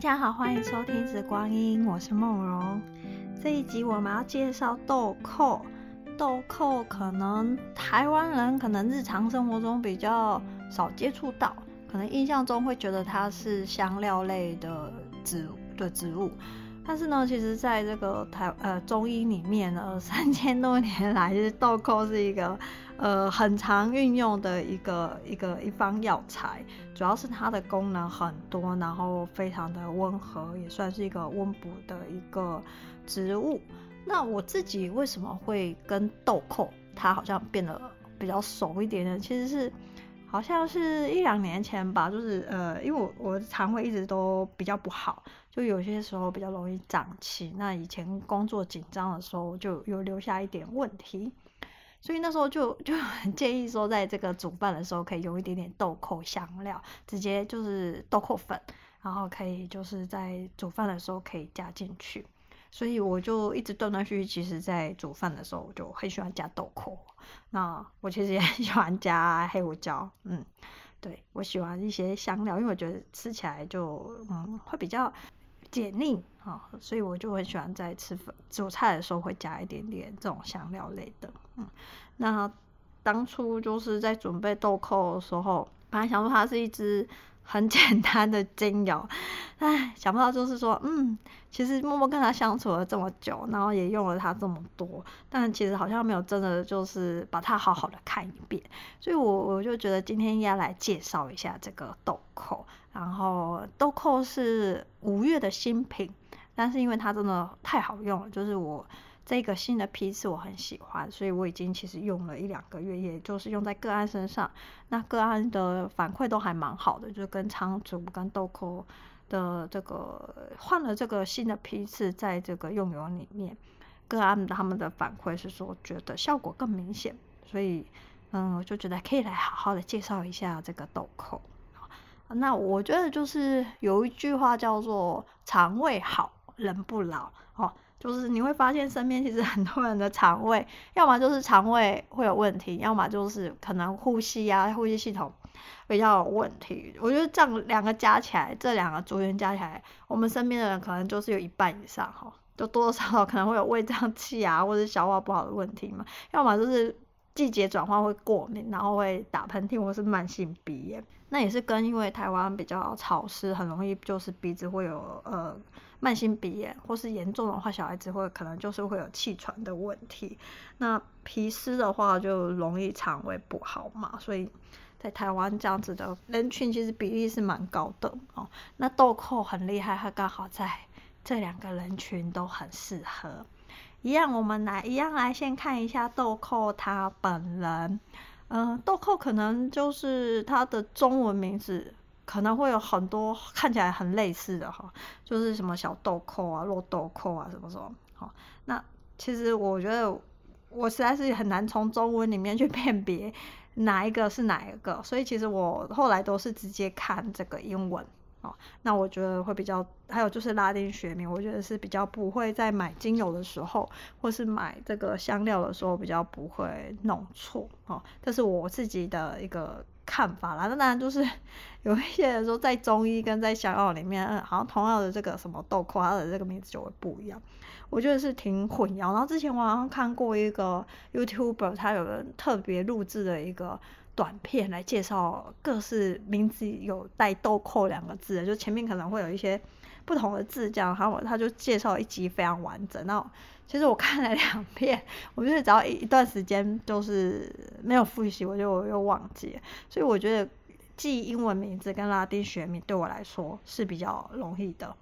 大家好，欢迎收听《紫光音》，我是梦荣。这一集我们要介绍豆蔻。豆蔻可能台湾人可能日常生活中比较少接触到，可能印象中会觉得它是香料类的植的植物。但是呢，其实在这个台呃中医里面呢，三千多年来，其实豆蔻是一个呃很常运用的一个一个一方药材，主要是它的功能很多，然后非常的温和，也算是一个温补的一个植物。那我自己为什么会跟豆蔻它好像变得比较熟一点呢？其实是。好像是一两年前吧，就是呃，因为我我肠胃一直都比较不好，就有些时候比较容易胀气。那以前工作紧张的时候，就有留下一点问题，所以那时候就就很建议说，在这个煮饭的时候可以用一点点豆蔻香料，直接就是豆蔻粉，然后可以就是在煮饭的时候可以加进去。所以我就一直断断续续，其实在煮饭的时候，我就很喜欢加豆蔻。那我其实也很喜欢加黑胡椒，嗯，对，我喜欢一些香料，因为我觉得吃起来就嗯会比较解腻啊，所以我就很喜欢在吃饭煮菜的时候会加一点点这种香料类的，嗯。那当初就是在准备豆蔻的时候，本来想说它是一支。很简单的精油，唉，想不到就是说，嗯，其实默默跟他相处了这么久，然后也用了它这么多，但其实好像没有真的就是把它好好的看一遍，所以我我就觉得今天要来介绍一下这个豆蔻，然后豆蔻是五月的新品，但是因为它真的太好用了，就是我。这个新的批次我很喜欢，所以我已经其实用了一两个月，也就是用在个案身上。那个案的反馈都还蛮好的，就是跟仓主跟豆蔻的这个换了这个新的批次，在这个用油里面，个案他们的反馈是说觉得效果更明显，所以嗯，我就觉得可以来好好的介绍一下这个豆蔻。那我觉得就是有一句话叫做“肠胃好，人不老”哦。就是你会发现身边其实很多人的肠胃，要么就是肠胃会有问题，要么就是可能呼吸啊、呼吸系统比较有问题。我觉得这样两个加起来，这两个族群加起来，我们身边的人可能就是有一半以上哈，就多多少少可能会有胃胀气啊，或者消化不好的问题嘛。要么就是季节转换会过敏，然后会打喷嚏，或是慢性鼻炎。那也是跟因为台湾比较潮湿，很容易就是鼻子会有呃。慢性鼻炎，或是严重的话，小孩子会可能就是会有气喘的问题。那皮湿的话，就容易肠胃不好嘛。所以在台湾这样子的人群，其实比例是蛮高的哦。那豆蔻很厉害，它刚好在这两个人群都很适合。一样，我们来一样来先看一下豆蔻它本人。嗯、豆蔻可能就是它的中文名字。可能会有很多看起来很类似的哈，就是什么小豆蔻啊、肉豆蔻啊什么什么。好，那其实我觉得我实在是很难从中文里面去 辨别哪一个是哪一个，所以其实我后来都是直接看这个英文。哦，那我觉得会比较，还有就是拉丁学名，我觉得是比较不会在买精油的时候，或是买这个香料的时候比较不会弄错。哦，这是我自己的一个。看法啦，那当然就是 有一些人说，在中医跟在香料里面，嗯，好像同样的这个什么豆蔻，它的这个名字就会不一样。我觉得是挺混淆。然后之前我好像看过一个 YouTuber，他有人特别录制的一个短片来介绍各式名字有带豆蔻两个字的，就前面可能会有一些不同的字，这样，然后他就介绍一集非常完整。然后其实我看了两遍，我觉得只要一一段时间就是没有复习，我就又忘记了。所以我觉得记英文名字跟拉丁学名对我来说是比较容易的。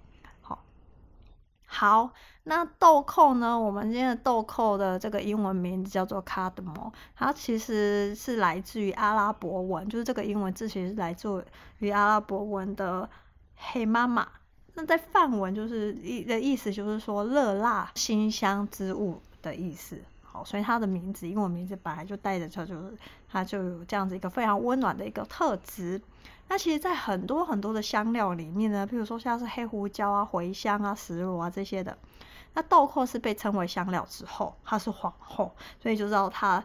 好，那豆蔻呢？我们今天的豆蔻的这个英文名字叫做 cardamom，它其实是来自于阿拉伯文，就是这个英文字其实是来自于阿拉伯文的黑妈妈。那在梵文就是意的意思，就是说热辣辛香之物的意思。好，所以它的名字，英文名字本来就带着它，就是它就有这样子一个非常温暖的一个特质。那其实，在很多很多的香料里面呢，譬如说像是黑胡椒啊、茴香啊、石螺啊这些的，那豆蔻是被称为香料之后，它是皇后，所以就知道它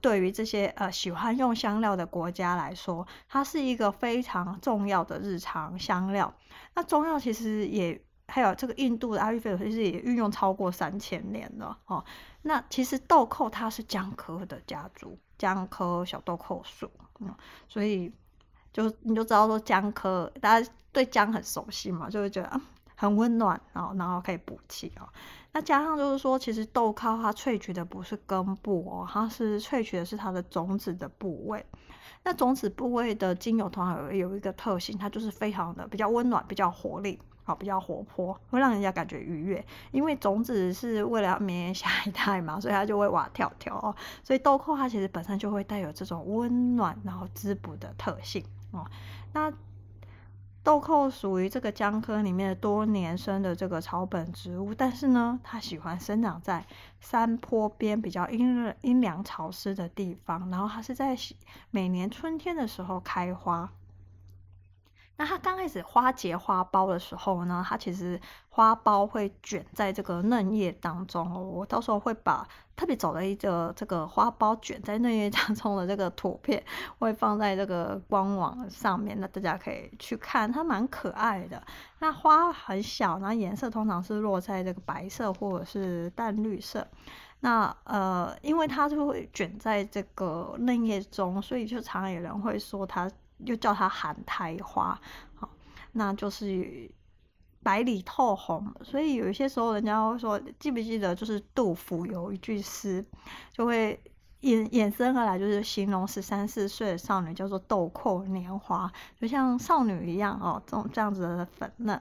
对于这些呃喜欢用香料的国家来说，它是一个非常重要的日常香料。那中药其实也还有这个印度的阿育吠陀，其实也运用超过三千年了哦。那其实豆蔻它是姜科的家族，姜科小豆蔻属，嗯，所以就你就知道说姜科，大家对姜很熟悉嘛，就会觉得啊很温暖，然后然后可以补气哦。那加上就是说，其实豆蔻它萃取的不是根部哦，它是萃取的是它的种子的部位。那种子部位的精油通常有一个特性，它就是非常的比较温暖，比较活力。好，比较活泼，会让人家感觉愉悦。因为种子是为了要绵延下一代嘛，所以它就会哇跳跳哦。所以豆蔻它其实本身就会带有这种温暖然后滋补的特性哦。那豆蔻属于这个姜科里面的多年生的这个草本植物，但是呢，它喜欢生长在山坡边比较阴阴凉潮湿的地方，然后它是在每年春天的时候开花。那它刚开始花结花苞的时候呢，它其实花苞会卷在这个嫩叶当中哦。我到时候会把特别走了一个这个花苞卷在嫩叶当中的这个图片，会放在这个官网上面，那大家可以去看，它蛮可爱的。那花很小，然后颜色通常是落在这个白色或者是淡绿色。那呃，因为它就会卷在这个嫩叶中，所以就常常有人会说它。又叫它寒苔花，好，那就是白里透红，所以有一些时候人家会说，记不记得就是杜甫有一句诗，就会衍衍生而来，就是形容十三四岁的少女叫做豆蔻年华，就像少女一样哦，这种这样子的粉嫩。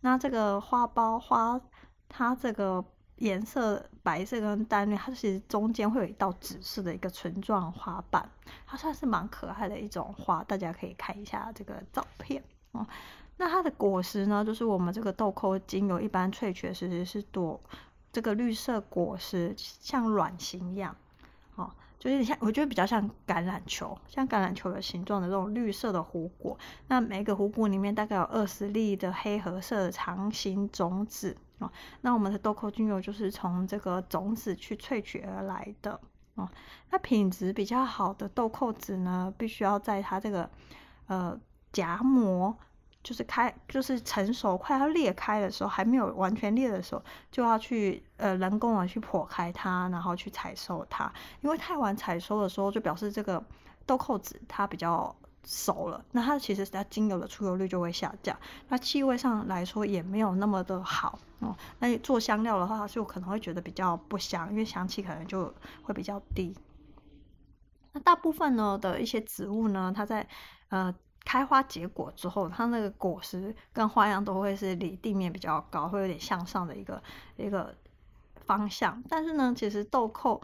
那这个花苞花，它这个。颜色白色跟淡绿，它其实中间会有一道紫色的一个唇状花瓣，它算是蛮可爱的一种花，大家可以看一下这个照片哦。那它的果实呢，就是我们这个豆蔻精油一般萃取的其实是多这个绿色果实，像卵形一样，哦，就是像我觉得比较像橄榄球，像橄榄球的形状的这种绿色的弧果。那每个弧果里面大概有二十粒的黑褐色的长形种子。哦，那我们的豆蔻精油就是从这个种子去萃取而来的哦。那品质比较好的豆蔻籽呢，必须要在它这个呃荚膜就是开就是成熟快要裂开的时候，还没有完全裂的时候，就要去呃人工的去破开它，然后去采收它。因为太晚采收的时候，就表示这个豆蔻籽它比较。熟了，那它其实它精油的出油率就会下降，那气味上来说也没有那么的好哦。那做香料的话，就可能会觉得比较不香，因为香气可能就会比较低。那大部分呢的一些植物呢，它在呃开花结果之后，它那个果实跟花样都会是离地面比较高，会有点向上的一个一个方向。但是呢，其实豆蔻。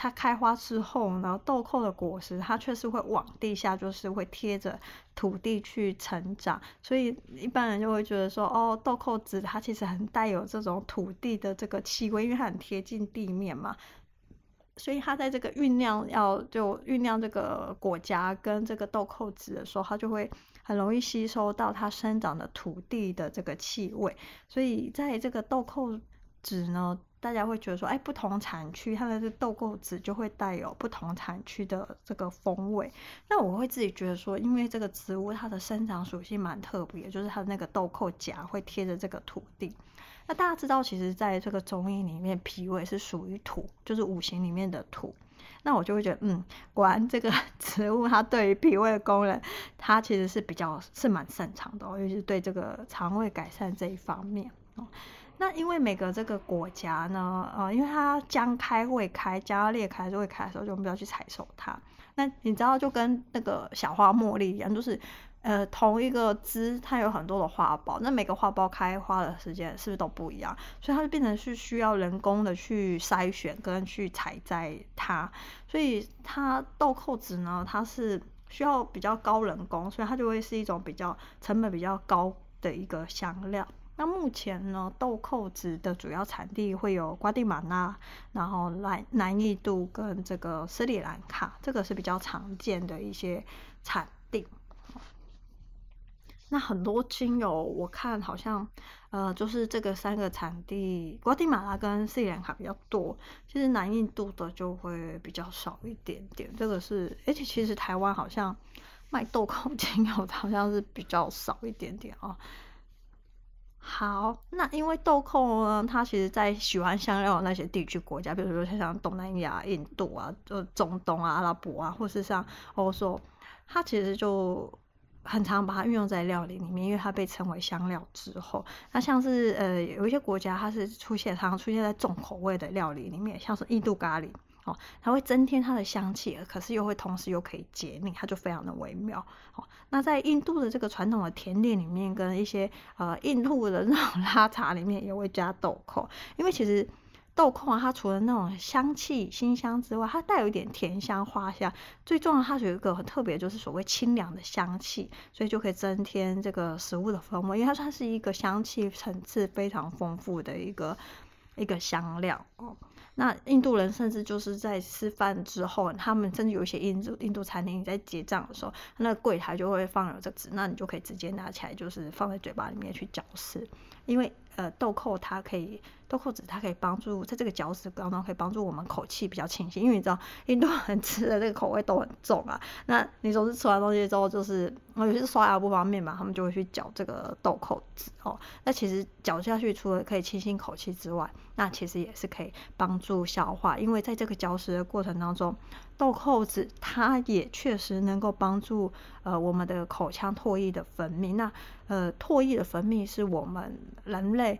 它开花之后，然后豆蔻的果实，它却是会往地下，就是会贴着土地去成长，所以一般人就会觉得说，哦，豆蔻籽它其实很带有这种土地的这个气味，因为它很贴近地面嘛，所以它在这个酝酿要就酝酿这个果荚跟这个豆蔻籽的时候，它就会很容易吸收到它生长的土地的这个气味，所以在这个豆蔻籽呢。大家会觉得说，哎，不同产区它的这豆蔻籽就会带有不同产区的这个风味。那我会自己觉得说，因为这个植物它的生长属性蛮特别，就是它的那个豆蔻荚会贴着这个土地。那大家知道，其实在这个中医里面，脾胃是属于土，就是五行里面的土。那我就会觉得，嗯，果然这个 植物它对于脾胃的功能，它其实是比较是蛮擅长的哦，尤其是对这个肠胃改善这一方面哦。那因为每个这个果荚呢，呃，因为它将开未开，将要裂开还是未开的时候，就我们不要去采收它。那你知道，就跟那个小花茉莉一样，就是呃同一个枝，它有很多的花苞，那每个花苞开花的时间是不是都不一样？所以它就变成是需要人工的去筛选跟去采摘它。所以它豆蔻籽呢，它是需要比较高人工，所以它就会是一种比较成本比较高的一个香料。那目前呢，豆蔻子的主要产地会有瓜地马拉，然后南南印度跟这个斯里兰卡，这个是比较常见的一些产地。那很多精油我看好像，呃，就是这个三个产地，瓜地马拉跟斯里兰卡比较多，其实南印度的就会比较少一点点。这个是，而且其实台湾好像卖豆蔻精油的 好像是比较少一点点啊。好，那因为豆蔻呢，它其实在喜欢香料的那些地区国家，比如说像像东南亚、印度啊，就中东啊、阿拉伯啊，或是像欧洲，它其实就很常把它运用在料理里面，因为它被称为香料之后。那像是呃有一些国家，它是出现常常出现在重口味的料理里面，像是印度咖喱。它会增添它的香气，可是又会同时又可以解腻，它就非常的微妙。哦，那在印度的这个传统的甜点里面，跟一些呃印度的那种 拉茶里面也会加豆蔻，因为其实豆蔻啊，它除了那种香气辛香之外，它带有一点甜香花香，最重要它有一个很特别，就是所谓清凉的香气，所以就可以增添这个食物的风味，因为它算是一个香气层次非常丰富的一个一个香料哦。那印度人甚至就是在吃饭之后，他们甚至有一些印度印度餐厅，在结账的时候，那柜台就会放有这个纸，那你就可以直接拿起来，就是放在嘴巴里面去嚼食，因为呃豆蔻它可以。豆蔻子它可以帮助在这个嚼食当中可以帮助我们口气比较清新，因为你知道印度人吃的这个口味都很重啊。那你总是吃完东西之后，就是有些是刷牙不方便嘛，他们就会去嚼这个豆蔻子哦。那其实嚼下去除了可以清新口气之外，那其实也是可以帮助消化，因为在这个嚼食的过程当中，豆蔻子它也确实能够帮助呃我们的口腔唾液的分泌。那呃唾液的分泌是我们人类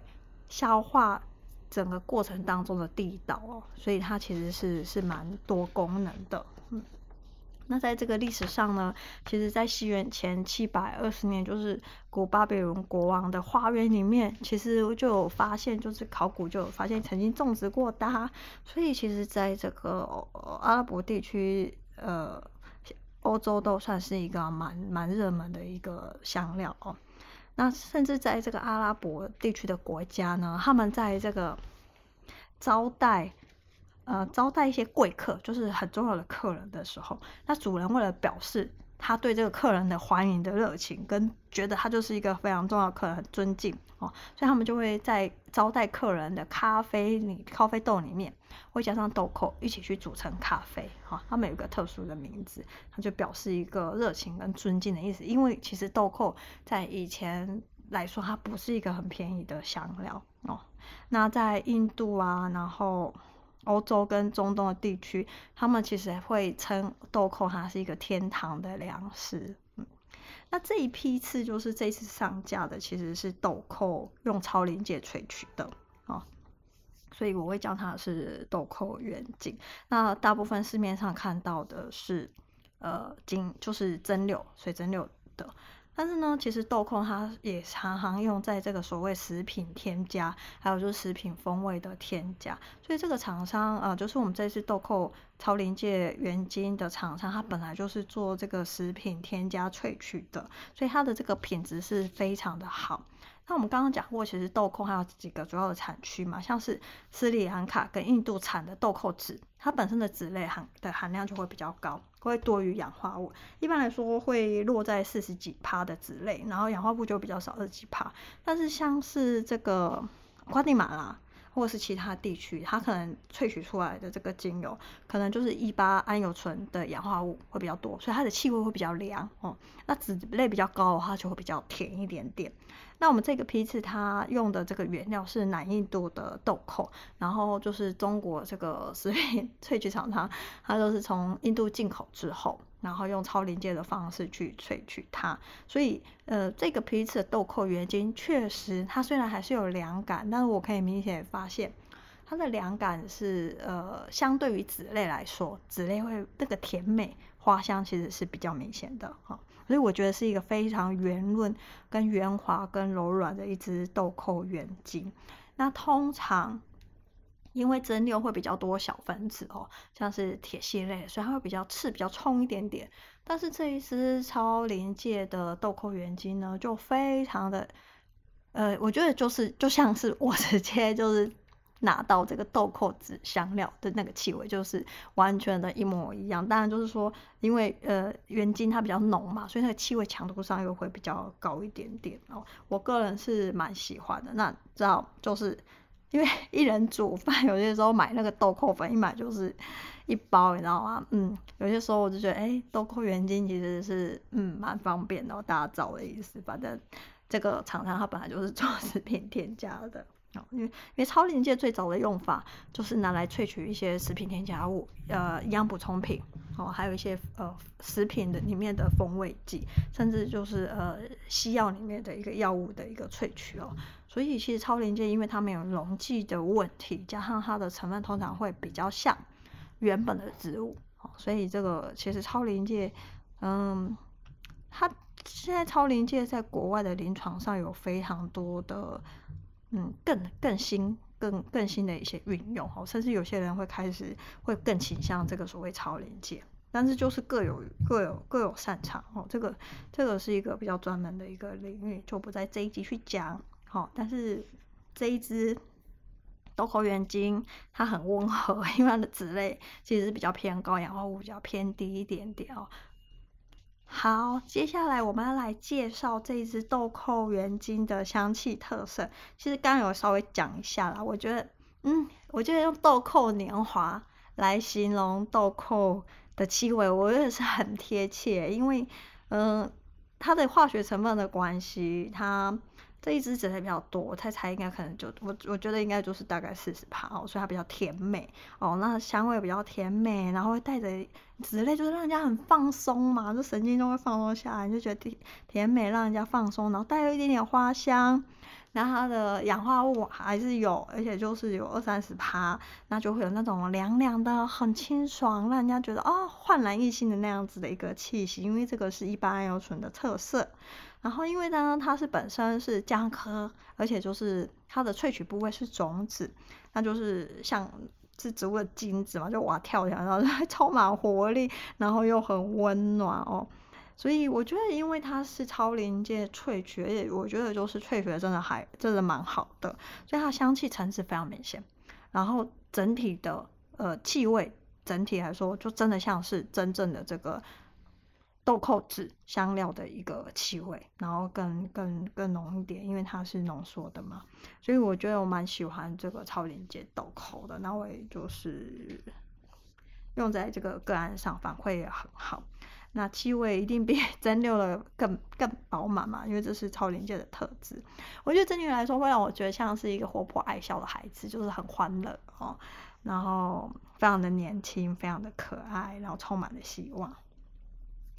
消化。整个过程当中的地道哦，所以它其实是是蛮多功能的。那在这个历史上呢，其实，在西元前七百二十年，就是古巴比伦国王的花园里面，其实就有发现，就是考古就有发现曾经种植过它。所以，其实在这个阿拉伯地区，呃，欧洲都算是一个蛮蛮热门的一个香料哦。那甚至在这个阿拉伯地区的国家呢，他们在这个招待，呃，招待一些贵客，就是很重要的客人的时候，那主人为了表示他对这个客人的欢迎的热情，跟觉得他就是一个非常重要客人，很尊敬哦，所以他们就会在招待客人的咖啡里，咖啡豆里面。会加上豆蔻一起去煮成咖啡，哈，他们有一个特殊的名字，它就表示一个热情跟尊敬的意思。因为其实豆蔻在以前来说，它不是一个很便宜的香料哦。那在印度啊，然后欧洲跟中东的地区，他们其实会称豆蔻它是一个天堂的粮食。嗯，那这一批次就是这次上架的，其实是豆蔻用超临界萃取的。哦所以我会叫它是豆蔻原精。那大部分市面上看到的是，呃，精就是蒸馏水蒸馏的。但是呢，其实豆蔻它也常常用在这个所谓食品添加，还有就是食品风味的添加。所以这个厂商，呃，就是我们这次豆蔻超临界原精的厂商，它本来就是做这个食品添加萃取的，所以它的这个品质是非常的好。那我们刚刚讲过，其实豆蔻还有几个主要的产区嘛，像是斯里兰卡跟印度产的豆蔻籽，它本身的籽类含的含量就会比较高，会多于氧化物。一般来说会落在四十几趴的籽类，然后氧化物就比较少，二十几趴。但是像是这个瓜地马拉或者是其他地区，它可能萃取出来的这个精油，可能就是一八桉油醇的氧化物会比较多，所以它的气味会比较凉哦。那脂类比较高的话，就会比较甜一点点。那我们这个批次，它用的这个原料是南印度的豆蔻，然后就是中国这个食品 萃取厂商，它都是从印度进口之后，然后用超临界的方式去萃取它。所以，呃，这个批次的豆蔻原精确实，它虽然还是有凉感，但是我可以明显发现，它的凉感是呃，相对于脂类来说，脂类会那个甜美花香其实是比较明显的哈。所以我觉得是一个非常圆润、跟圆滑、跟柔软的一支豆蔻原精。那通常因为蒸馏会比较多小分子哦，像是铁系类，所以它会比较刺、比较冲一点点。但是这一支超临界的豆蔻原精呢，就非常的，呃，我觉得就是就像是我 直接就是拿到这个豆蔻籽香料的那个气味，就是完全的一模一样。当然就是说，因为呃原精它比较浓嘛，所以那个气味强度上又会比较高一点点哦。我个人是蛮喜欢的。那知道就是因为 一人煮饭，有些时候买那个豆蔻粉一买就是一包，你知道吗？嗯，有些时候我就觉得，哎、豆蔻原精其实是嗯蛮方便的，大家知道的意思。反正这个厂商它本来就是做食品添加的。因为因为超临界最早的用法就是拿来萃取一些食品添加物，呃，营养补充品，哦，还有一些呃食品的里面的风味剂，甚至就是呃西药里面的一个药物的一个萃取哦。所以其实超临界因为它没有溶剂的问题，加上它的成分通常会比较像原本的植物，哦，所以这个其实超临界，嗯，它现在超临界在国外的临床上有非常多的。嗯，更更新、更更新的一些运用哦，甚至有些人会开始会更倾向这个所谓超临界，但是就是各有各有各有擅长哦，这个这个是一个比较专门的一个领域，就不在这一集去讲。好，但是这一支豆蔻原精它很温和，因为它的脂类其实是比较偏高，氧化物比较偏低一点点哦。好，接下来我们要来介绍这一支豆蔻原精的香气特色。其实刚刚有稍微讲一下啦，我觉得，嗯，我觉得用豆蔻年华来形容豆蔻的气味，我觉得是很贴切，因为，嗯、它的化学成分的关系，它。这一支紫类比较多，我猜猜应该可能就我我觉得应该就是大概四十趴哦，所以它比较甜美哦，那香味比较甜美，然后会带着紫类，就是让人家很放松嘛，就神经都会放松下来，就觉得甜甜美，让人家放松，然后带有一点点花香，那它的氧化物还是有，而且就是有二三十趴，那就会有那种凉凉的，很清爽，让人家觉得哦焕然一新的那样子的一个气息，因为这个是一般桉油醇的特色。然后，因为呢，它是本身是姜科，而且就是它的萃取部位是种子，那就是像是植物的精子嘛，就哇跳起来，然后 还充满活力，然后又很温暖哦。所以我觉得，因为它是超临界萃取，而且我觉得就是萃取的真的还真的蛮好的，所以它香气层次非常明显。然后整体的呃气味，整体来说就真的像是真正的这个。豆蔻籽香料的一个气味，然后更更更浓一点，因为它是浓缩的嘛，所以我觉得我蛮喜欢这个超临界豆蔻的。那我也就是用在这个个案上，反馈也很好。那气味一定比 蒸馏的更更饱满嘛，因为这是超临界的特质。我觉得整体来说会让我觉得像是一个活泼爱笑的孩子，就是很欢乐哦，然后非常的年轻，非常的可爱，然后充满了希望。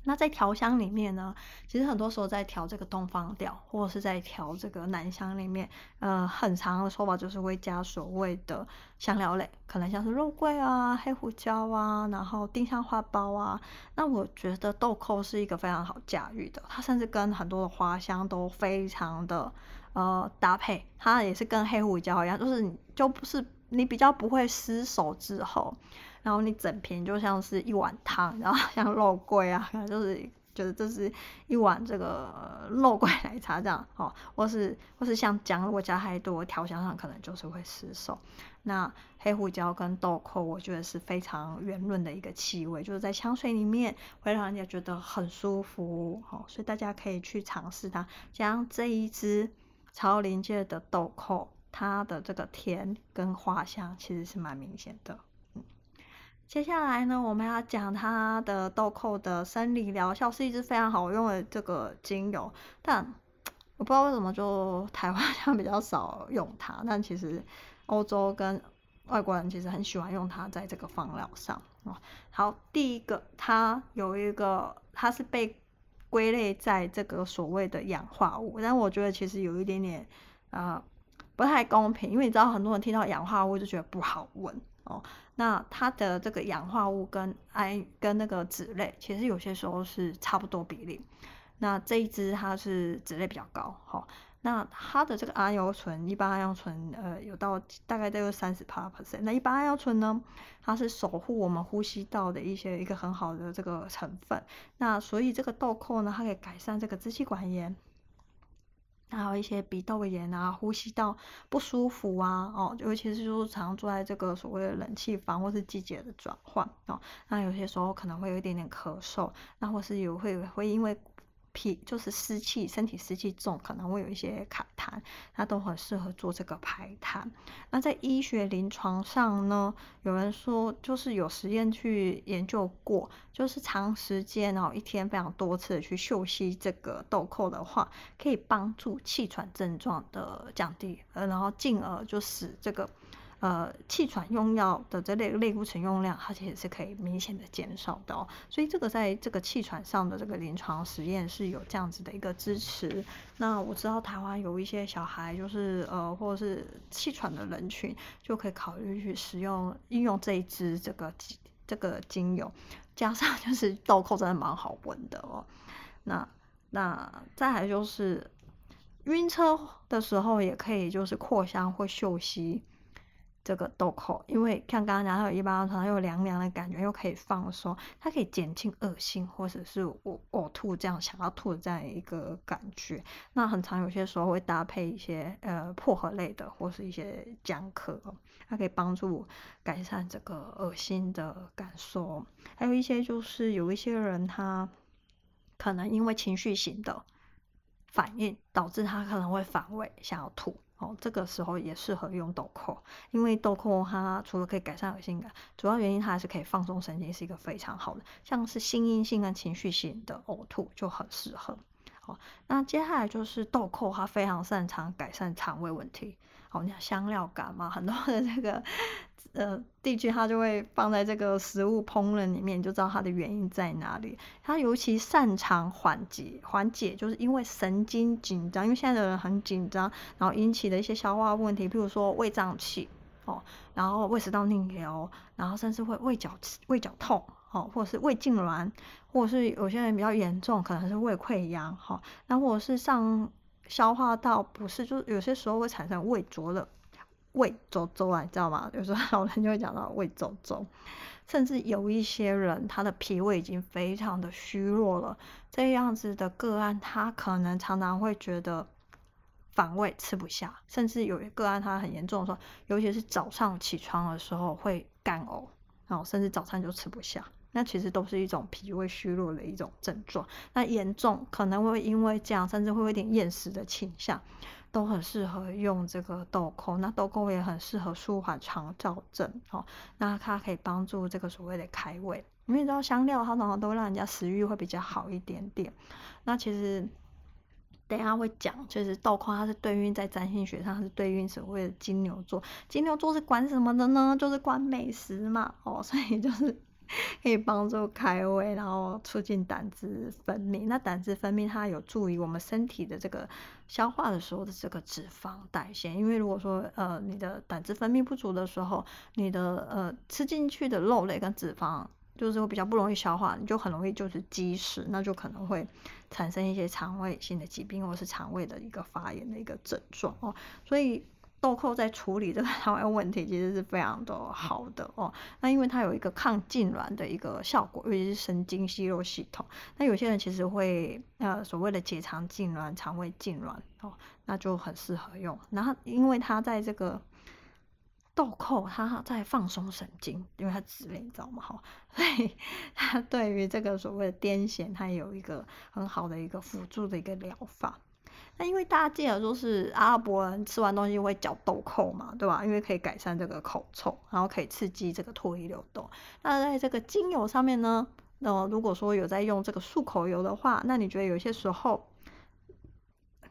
那在调香里面呢，其实很多时候在调这个东方调，或者是在调这个南香里面，呃，很常的说法就是会加所谓的香料类，可能像是肉桂啊、黑胡椒啊，然后丁香花苞啊。那我觉得豆蔻是一个非常好驾驭的，它甚至跟很多的花香都非常的呃搭配，它也是跟黑胡椒一样，就是你就不是你比较不会失手之后。然后你整瓶就像是一碗汤，然后 像肉桂啊，可 能就是觉得这是一碗这个肉桂奶茶这样，哦，或是或是像姜，如果加太多，调香上可能就是会失手。那黑胡椒跟豆蔻，我觉得是非常圆润的一个气味，就是在香水里面会让人家觉得很舒服，哦，所以大家可以去尝试它。像这一支超临界的豆蔻，它的这个甜跟花香其实是蛮明显的。接下来呢，我们要讲它的豆蔻的生理疗效，是一支非常好用的这个精油，但 我不知道为什么就台湾 像比较少用它，但其实欧洲跟外国人其实很喜欢用它在这个芳疗上哦。好，第一个它有一个，它是被归类在这个所谓的氧化物，但我觉得其实有一点点啊、不太公平，因为你知道很多人听到氧化物就觉得不好闻。哦，那它的这个氧化物跟氨跟那个脂类，其实有些时候是差不多比例。那这一支它是脂类比较高，好、哦，那它的这个桉油醇，一般桉油醇呃有到大概都有三十趴 percent。那一般桉油醇呢，它是守护我们呼吸道的一些一个很好的这个成分。那所以这个豆蔻呢，它可以改善这个支气管炎。还有一些鼻窦炎啊、呼吸道不舒服啊，哦，尤其是就是常坐在这个所谓的冷气房或是季节的转换哦，那有些时候可能会有一点点咳嗽，那或是有会会因为。脾就是湿气，身体湿气重，可能会有一些卡痰，它都很适合做这个排痰。那在医学临床上呢，有人说就是有实验去研究过，就是长时间然后一天非常多次的去嗅吸这个豆蔻的话，可以帮助气喘症状的降低，呃，然后进而就使这个。呃，气喘用药的这类类固醇用量，它其实是可以明显的减少的哦。所以这个在这个气喘上的这个临床实验是有这样子的一个支持。那我知道台湾有一些小孩，就是呃，或者是气喘的人群，就可以考虑去使用应用这一支这个这个精油，加上就是 豆蔻真的蛮好闻的哦。那那再来就是晕车的时候，也可以就是扩香或嗅吸。这个豆蔻，因为像刚刚讲，它有一般常又凉凉的感觉，又可以放松，它可以减轻恶心或者是呕呕吐这样想要吐的这样一个感觉。那很常有些时候会搭配一些呃薄荷类的或是一些姜壳，它可以帮助改善这个恶心的感受。还有一些就是有一些人他可能因为情绪型的反应，导致他可能会反胃想要吐。哦，这个时候也适合用豆蔻，因为豆蔻它除了可以改善恶心感，主要原因它还是可以放松神经，是一个非常好的。像是心因性跟情绪性的呕吐就很适合。好，那接下来就是豆蔻，它非常擅长改善肠胃问题。好，你看香料感嘛，很多的这个。呃，地区它就会放在这个食物烹饪里面，就知道它的原因在哪里。它尤其擅长缓解，缓解就是因为神经紧张，因为现在的人很紧张，然后引起的一些消化问题，比如说胃胀气哦，然后胃食道逆流，然后甚至会胃绞胃绞痛哦，或者是胃痉挛，或者是有些人比较严重，可能是胃溃疡哈，那、或者是上消化道不是，就是有些时候会产生胃灼热。胃肿肿啊，你知道吗？有时候老人就会讲到胃肿肿，甚至有一些人他的脾胃已经非常的虚弱了，这样子的个案，他可能常常会觉得反胃吃不下，甚至有一个案他很严重的时候，尤其是早上起床的时候会干呕，然后甚至早餐就吃不下，那其实都是一种脾胃虚弱的一种症状。那严重可能会因为这样，甚至会有点厌食的倾向。都很适合用这个豆蔻，那豆蔻也很适合舒缓肠燥症哦。那它可以帮助这个所谓的开胃，因为你知道香料它往往都让人家食欲会比较好一点点。那其实等下会讲，就是豆蔻它是对应在占星学上是对应所谓的金牛座，金牛座是管什么的呢？就是管美食嘛哦，所以就是。可以帮助开胃，然后促进胆汁分泌。那胆汁分泌它有助于我们身体的这个消化的时候的这个脂肪代谢。因为如果说呃你的胆汁分泌不足的时候，你的呃吃进去的肉类跟脂肪就是会比较不容易消化，你就很容易就是积食，那就可能会产生一些肠胃性的疾病或是肠胃的一个发炎的一个症状哦。所以。豆蔻在处理这个 肠胃问题，其实是非常的好的哦。那因为它有一个抗痉挛的一个效果，尤其是神经肌肉系统。那有些人其实会呃所谓的结肠痉挛、肠胃痉挛哦，那就很适合用。然后因为它在这个豆蔻，它在放松神经，因为它脂类，你知道吗？哈，所以它对于这个所谓的癫痫，它有一个很好的一个辅助的一个疗法。那因为大家记得说是阿拉伯人吃完东西会嚼豆蔻嘛，对吧？因为可以改善这个口臭，然后可以刺激这个唾液流动。那在这个精油上面呢，那如果说有在用这个漱口油的话，那你觉得有些时候，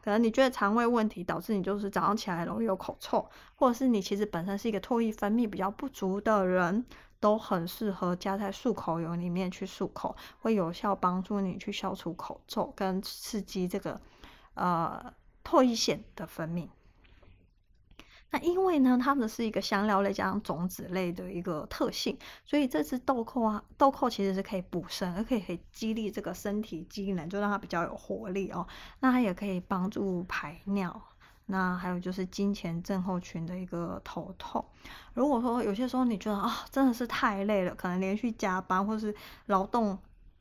可能你觉得肠胃问题导致你就是早上起来容易有口臭，或者是你其实本身是一个唾液分泌比较不足的人，都很适合加在漱口油里面去漱口，会有效帮助你去消除口臭跟刺激这个。呃，唾液腺的分泌。那因为呢，它们是一个香料类加上种子类的一个特性，所以这支豆蔻啊，豆蔻其实是可以补肾，而可以可以激励这个身体机能，就让它比较有活力哦。那它也可以帮助排尿。那还有就是金钱症候群的一个头痛。如果说有些时候你觉得啊，真的是太累了，可能连续加班或是劳动。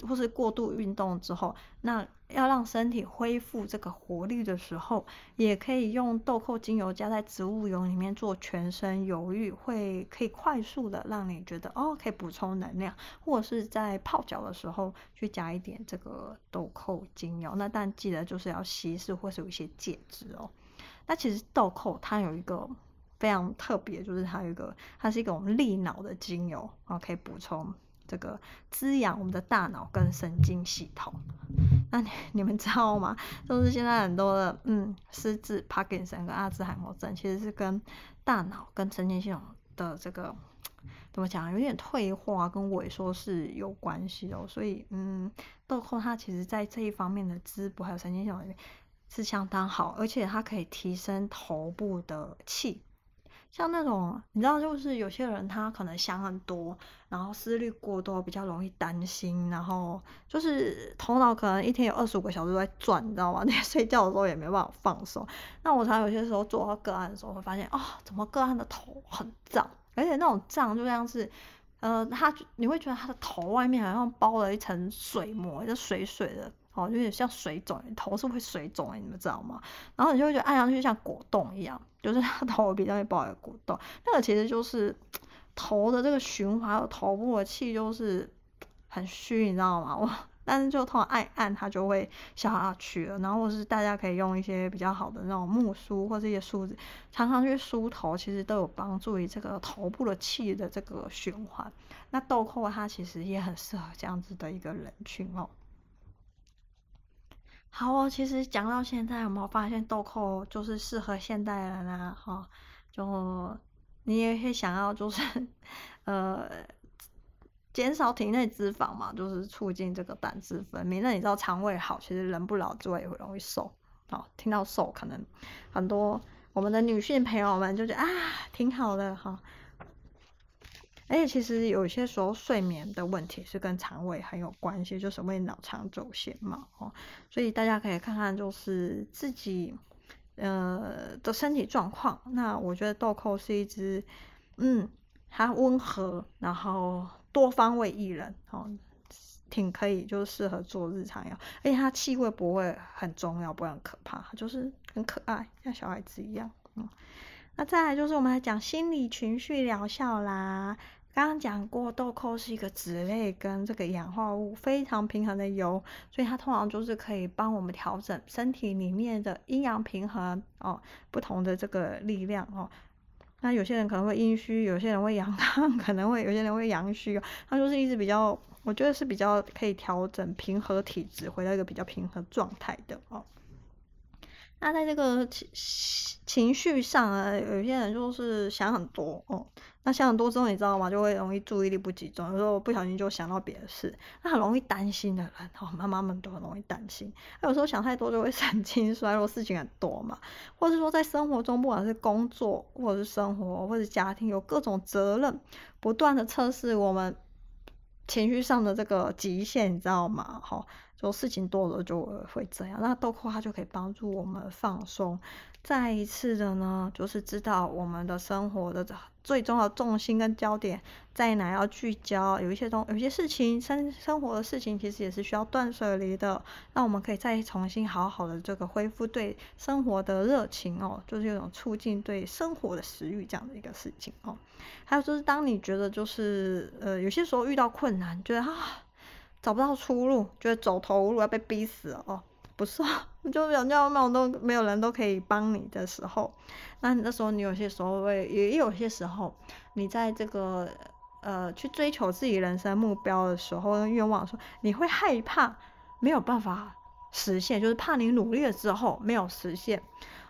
或是过度运动之后，那要让身体恢复这个活力的时候，也可以用豆蔻精油加在植物油里面做全身油浴，会可以快速的让你觉得哦，可以补充能量，或者是在泡脚的时候去加一点这个豆蔻精油。那但记得就是要稀释或是有一些介质哦。那其实豆蔻它有一个非常特别，就是它有一个，它是一种利脑的精油啊，可以补充。这个滋养我们的大脑跟神经系统，那你，你们知道吗？就是现在很多的嗯，失智、帕金森跟阿兹海默症，其实是跟大脑跟神经系统的这个怎么讲，有点退化跟萎缩是有关系的。所以嗯，豆蔻它其实在这一方面的滋补还有神经系统里面是相当好，而且它可以提升头部的气。像那种你知道，就是有些人他可能想很多，然后思虑过多，比较容易担心，然后就是头脑可能一天有二十五个小时都在转，你知道吗？那睡觉的时候也没办法放松。那我常有些时候做到个案的时候，会发现啊、怎么个案的头很胀，而且那种胀就像是，呃，他你会觉得他的头外面好像包了一层水膜，就水水的。哦，有点像水肿，头是会水肿，你们知道吗？然后你就会觉得按上去像果冻一样，就是他 头比较会包一个果冻。那个其实就是头的这个循环，头部的气就是很虚，你知道吗？我但是就通常按按它就会消下去了。然后是大家可以用一些比较好的那种木梳或者一些梳子，常常去梳头，其实都有帮助于这个头部的气的这个循环。那豆蔻它其实也很适合这样子的一个人群哦。好哦，其实讲到现在，有没有发现豆蔻就是适合现代人啊？哈，就你也会想要就是呃减少体内脂肪嘛，就是促进这个胆汁分泌。那你知道肠胃好，其实人不老之外也会容易瘦。好，听到瘦，可能很多我们的女性朋友们就觉得啊，挺好的哈。而且其实有些时候睡眠的问题是跟肠胃很有关系，就是胃脑肠轴线嘛，哦，所以大家可以看看就是自己呃的身体状况。那我觉得豆蔻是一支，嗯，它温和，然后多方位艺人，哦，挺可以，就是适合做日常药。而且它气味不会很重要，不会很可怕，就是很可爱，像小孩子一样，嗯。那再来就是我们来讲心理情绪疗效啦。刚刚讲过，豆蔻是一个脂类跟这个氧化物非常平衡的油，所以它通常就是可以帮我们调整身体里面的阴阳平衡哦，不同的这个力量哦。那有些人可能会阴虚，有些人会阳亢，可能会有些人会阳虚哦。它就是一直比较，我觉得是比较可以调整平和体质，回到一个比较平衡状态的哦。那在这个情情绪上啊，有些人就是想很多哦。那想很多之后，你知道吗？就会容易注意力不集中，有时候不小心就想到别的事。那很容易担心的人，哦，妈妈们都很容易担心。那有时候想太多就会 神经衰弱，事情很多嘛。或者说在生活中，不管是工作，或者是生活，或者是家庭，有各种责任，不断的测试我们情绪上的这个极限，你知道吗？哈。就事情多了就会这样，那豆蔻它就可以帮助我们放松。再一次的呢，就是知道我们的生活的最重要的重心跟焦点在哪，要聚焦。有一些东，有些事情生生活的事情，其实也是需要断舍离的。那我们可以再重新好好的这个恢复对生活的热情哦，就是有种促进对生活的食欲这样的一个事情哦。还有就是当你觉得就是呃有些时候遇到困难，觉得啊。找不到出路，觉得走投无路，要被逼死了哦，不是，就人家没有都没有人都可以帮你的时候，那那时候你有些时候会，也有些时候，你在这个呃去追求自己人生目标的时候，愿望的时候，你会害怕没有办法实现，就是怕你努力了之后没有实现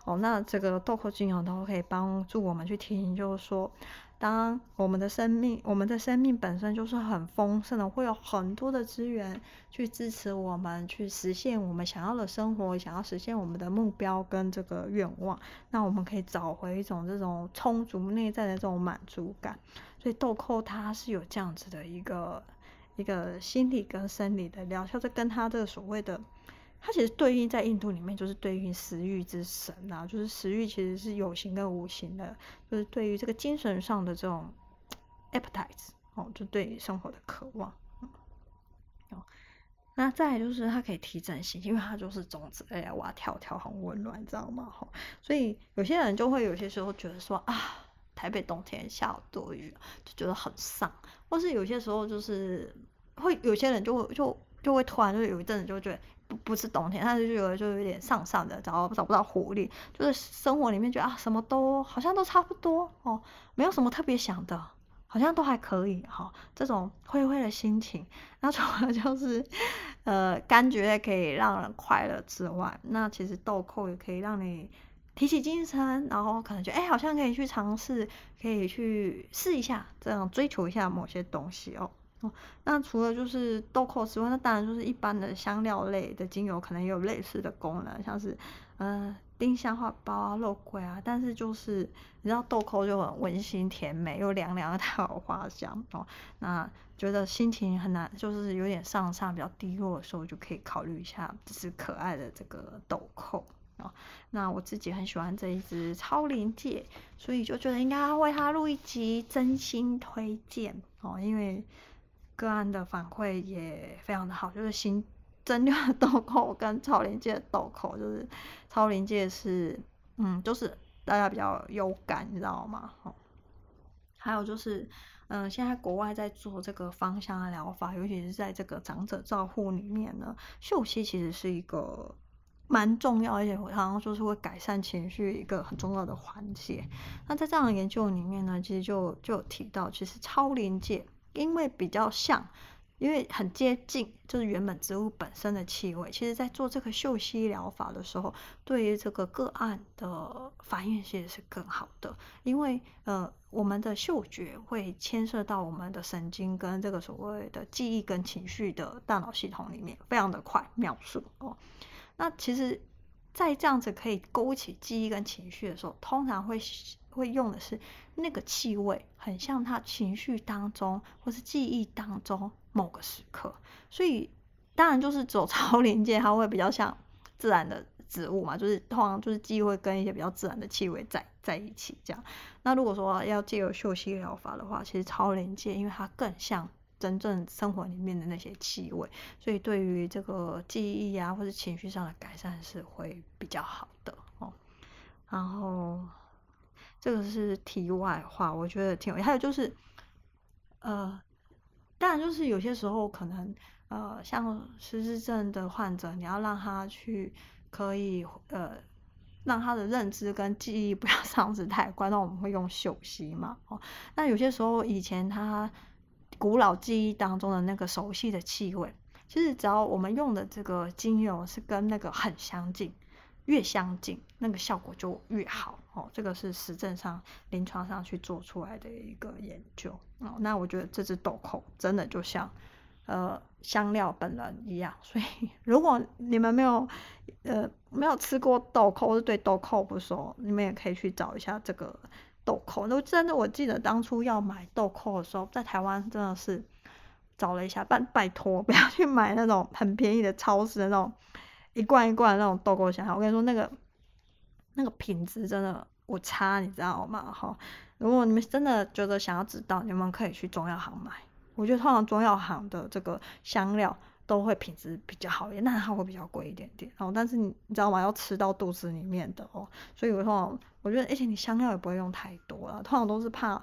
哦，那这个豆蔻精油都可以帮助我们去提醒，就是说。当我们的生命，我们的生命本身就是很丰盛的，会有很多的资源去支持我们去实现我们想要的生活，想要实现我们的目标跟这个愿望。那我们可以找回一种这种充足内在的这种满足感。所以豆蔻它是有这样子的一个一个心理跟生理的疗效，这跟它这个所谓的。它其实对应在印度里面，就是对应食欲之神啊，就是食欲其实是有形跟无形的，就是对于这个精神上的这种 appetite 哦，就对于生活的渴望。哦，那再就是它可以提振心情，因为它就是种子，哎呀哇跳跳很温暖，你知道吗？哈，所以有些人就会有些时候觉得说啊，台北冬天下好多雨，就觉得很丧，或是有些时候就是会有些人就会就就会突然就有一阵子就觉得不不是冬天，但是就有就有点丧丧的，找找不到活力，就是生活里面觉得啊什么都好像都差不多哦，没有什么特别想的。好像都还可以哈，这种灰灰的心情，那除了就是，呃，柑橘类可以让人快乐之外，那其实豆蔻也可以让你提起精神，然后可能觉得哎，好像可以去尝试，可以去试一下，这样追求一下某些东西哦。哦，那除了就是豆蔻之外，那当然就是一般的香料类的精油，可能也有类似的功能，像是，呃。丁香花苞啊，肉桂啊，但是就是你知道豆蔻就很温馨甜美，又凉凉的，它有花香哦。那觉得心情很难，就是有点上上比较低落的时候，就可以考虑一下这支可爱的这个豆蔻哦。那我自己很喜欢这一支超临界，所以就觉得应该要为它录一集真心推荐哦，因为个案的反馈也非常的好，就是新。蒸馏的 豆蔻跟超临界的豆蔻，就是超临界是，嗯，就是大家比较有感，你知道吗？还有就是，嗯，现在国外在做这个芳香的疗法，尤其是在这个长者照护里面呢，嗅息其实是一个蛮重要，而且好像就是会改善情绪一个很重要的环节。那在这样的研究里面呢，其实就就有提到，其实超临界因为比较像。因为很接近，就是原本植物本身的气味。其实，在做这个嗅吸疗法的时候，对于这个个案的反应其实是更好的。因为，呃，我们的嗅觉会牵涉到我们的神经跟这个所谓的记忆跟情绪的大脑系统里面，非常的快，秒速哦。那其实，在这样子可以勾起记忆跟情绪的时候，通常会。会用的是那个气味，很像他情绪当中或是记忆当中某个时刻，所以当然就是走超临界，它会比较像自然的植物嘛，就是通常就是记忆会跟一些比较自然的气味在在一起这样。那如果说要借由嗅息疗法的话，其实超临界因为它更像真正生活里面的那些气味，所以对于这个记忆啊或者情绪上的改善是会比较好的哦。然后。这个是题外话，我觉得挺有。还有就是，呃，当然就是有些时候可能，呃，像失智症的患者，你要让他去可以，呃，让他的认知跟记忆不要 丧失太快，那我们会用嗅吸嘛。哦，那有些时候以前他古老记忆当中的那个熟悉的气味，其实只要我们用的这个精油是跟那个很相近。越相近，那个效果就越好哦。这个是实证上、临床上去做出来的一个研究哦。那我觉得这支豆蔻真的就像呃香料本人一样。所以如果你们没有呃没有吃过豆蔻，或是对豆蔻不熟，你们也可以去找一下这个豆蔻。那真的，我记得当初要买豆蔻的时候，在台湾真的是找了一下，拜拜托 不要去买那种很便宜的超市的那种。一罐一罐的那种豆蔻香，我跟你说，那个那个品质真的我差，你知道吗？哈，如果你们真的觉得想要知道，你们可以去中药行买。我觉得通常中药行的这个香料都会品质比较好一点，那它会比较贵一点点。哦，但是你你知道吗？要吃到肚子里面的哦，所以我说，我觉得而且你香料也不会用太多了，通常都是怕。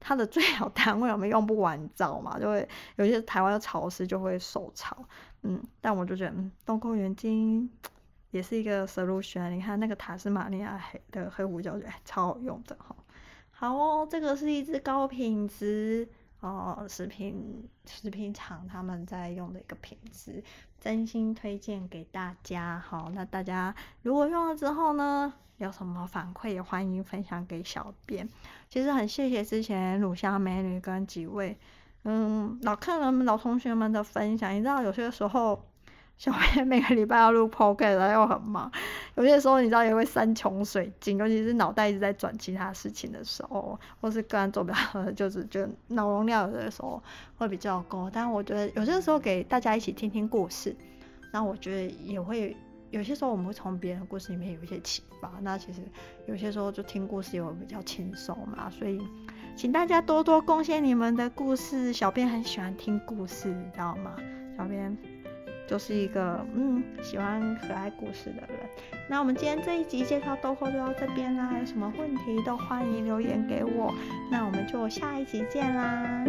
它的最好单位我们用不完，你知道吗？就会有些台湾的潮湿就会受潮，嗯，但我就觉得，嗯，豆蔻原精也是一个 solution。你看那个塔斯马尼亚黑的黑胡椒，哎，超好用的哈。好哦，这个是一支高品质哦，食品食品厂他们在用的一个品质，真心推荐给大家。好，那大家如果用了之后呢？有什么反馈也欢迎分享给小编。其实很谢谢之前乳香美女跟几位嗯老客人们、老同学们的分享。你知道有些时候小编每个礼拜要录 podcast 又很忙，有些时候你知道也会山穷水尽，尤其是脑袋一直在转其他事情的时候，或是个人做不了，就是觉得脑容量有的时候会比较高。但我觉得有些时候给大家一起听听故事，那我觉得也会。有些时候我们会从别人的故事里面有一些启发，那其实有些时候就听故事也会比较轻松嘛，所以请大家多多贡献你们的故事，小编很喜欢听故事，你知道吗？小编就是一个嗯喜欢可爱故事的人。那我们今天这一集介绍豆蔻就到这边啦，有什么问题都欢迎留言给我。那我们就下一集见啦。